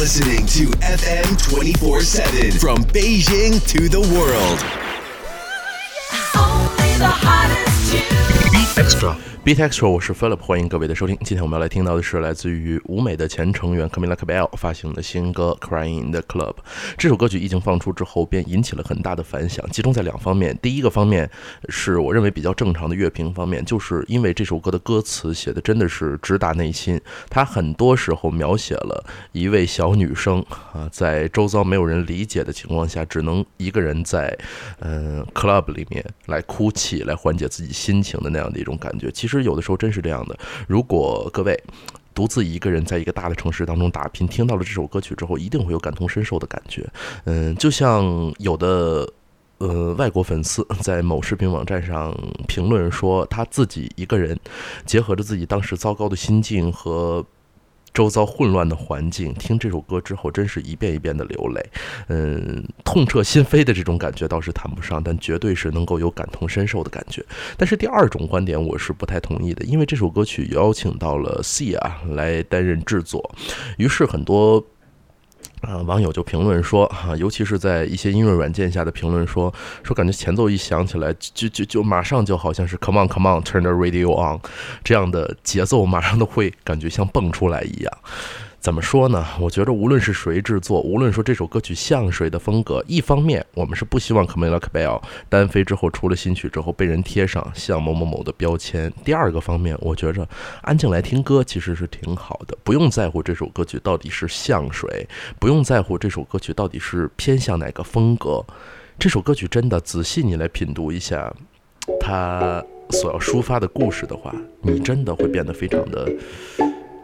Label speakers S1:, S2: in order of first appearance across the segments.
S1: listening to FM 24 7 from Beijing to the world.
S2: Beat Extra，我是 Philip，欢迎各位的收听。今天我们要来听到的是来自于舞美的前成员 Camila Cabello 发行的新歌《Crying in the Club》。这首歌曲一经放出之后，便引起了很大的反响，集中在两方面。第一个方面是我认为比较正常的乐评方面，就是因为这首歌的歌词写的真的是直达内心，它很多时候描写了一位小女生啊，在周遭没有人理解的情况下，只能一个人在嗯 club 里面来哭泣，来缓解自己心情的那样的一种感觉。其实有的时候真是这样的。如果各位独自一个人在一个大的城市当中打拼，听到了这首歌曲之后，一定会有感同身受的感觉。嗯，就像有的。呃，外国粉丝在某视频网站上评论说，他自己一个人，结合着自己当时糟糕的心境和周遭混乱的环境，听这首歌之后，真是一遍一遍的流泪。嗯，痛彻心扉的这种感觉倒是谈不上，但绝对是能够有感同身受的感觉。但是第二种观点我是不太同意的，因为这首歌曲邀请到了 C 啊来担任制作，于是很多。啊，网友就评论说，哈、尤其是在一些音乐软件下的评论说，说感觉前奏一响起来，就就就马上就好像是 Come on Come on Turn the radio on 这样的节奏，马上都会感觉像蹦出来一样。怎么说呢？我觉得无论是谁制作，无论说这首歌曲像谁的风格，一方面我们是不希望 Camila Cabel 单飞之后出了新曲之后被人贴上像某某某的标签；第二个方面，我觉着安静来听歌其实是挺好的，不用在乎这首歌曲到底是像谁，不用在乎这首歌曲到底是偏向哪个风格。这首歌曲真的仔细你来品读一下，它所要抒发的故事的话，你真的会变得非常的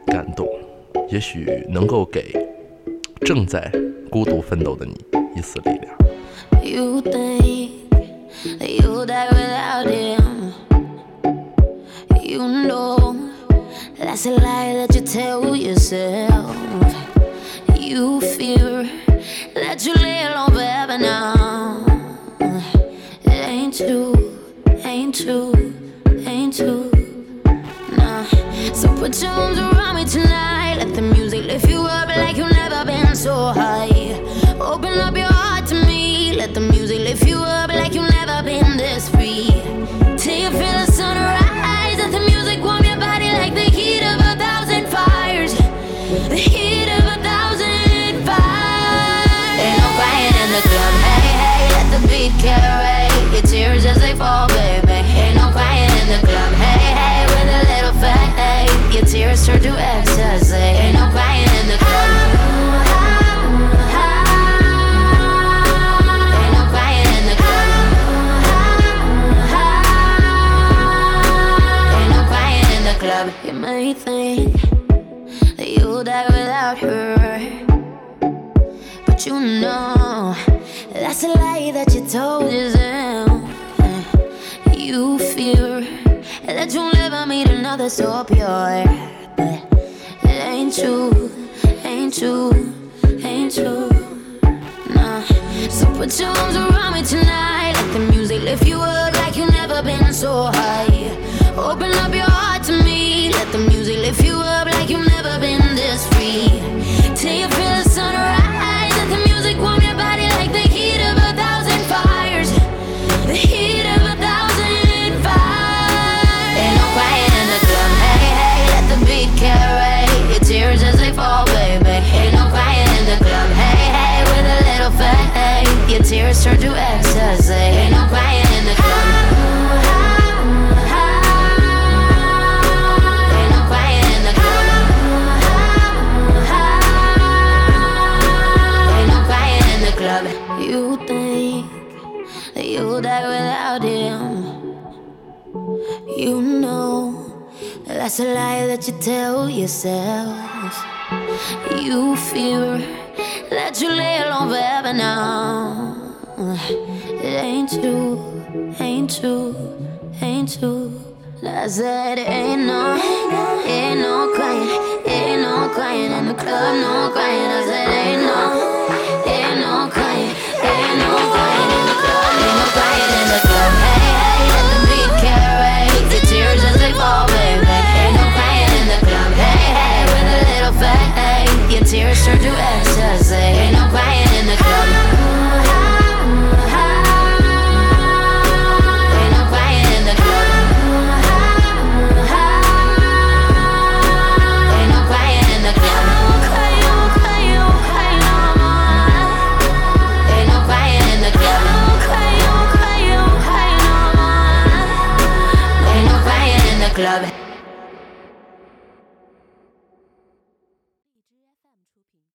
S2: 感动。也许能够给正在孤独奋斗的你一丝力量。
S3: You think that you'll die without him. You know that's a lie that you tell yourself. You fear that you lay alone forever now. It ain't true, ain't true, ain't true. Nah. So put your arms around fall, baby. Ain't no crying in the club. Hey, hey, with a little faith, your tears turn to ecstasy. Ain't no crying in the club. Ain't no crying in the club. Ain't no crying in the club. You may think that you'll die without her. But you know that's a lie that you told yourself. Fear that you'll never meet another so pure. But it ain't true, ain't true, ain't true. Nah. So put your arms around me tonight. Let the music lift you up like you've never been so high. You think that you'll die without him. You know that's a lie that you tell yourself. You fear that you lay alone forever now. It ain't true, ain't true, ain't true. I said ain't no, ain't no crying, ain't no crying in the club, no crying. I said ain't no, ain't no crying, club.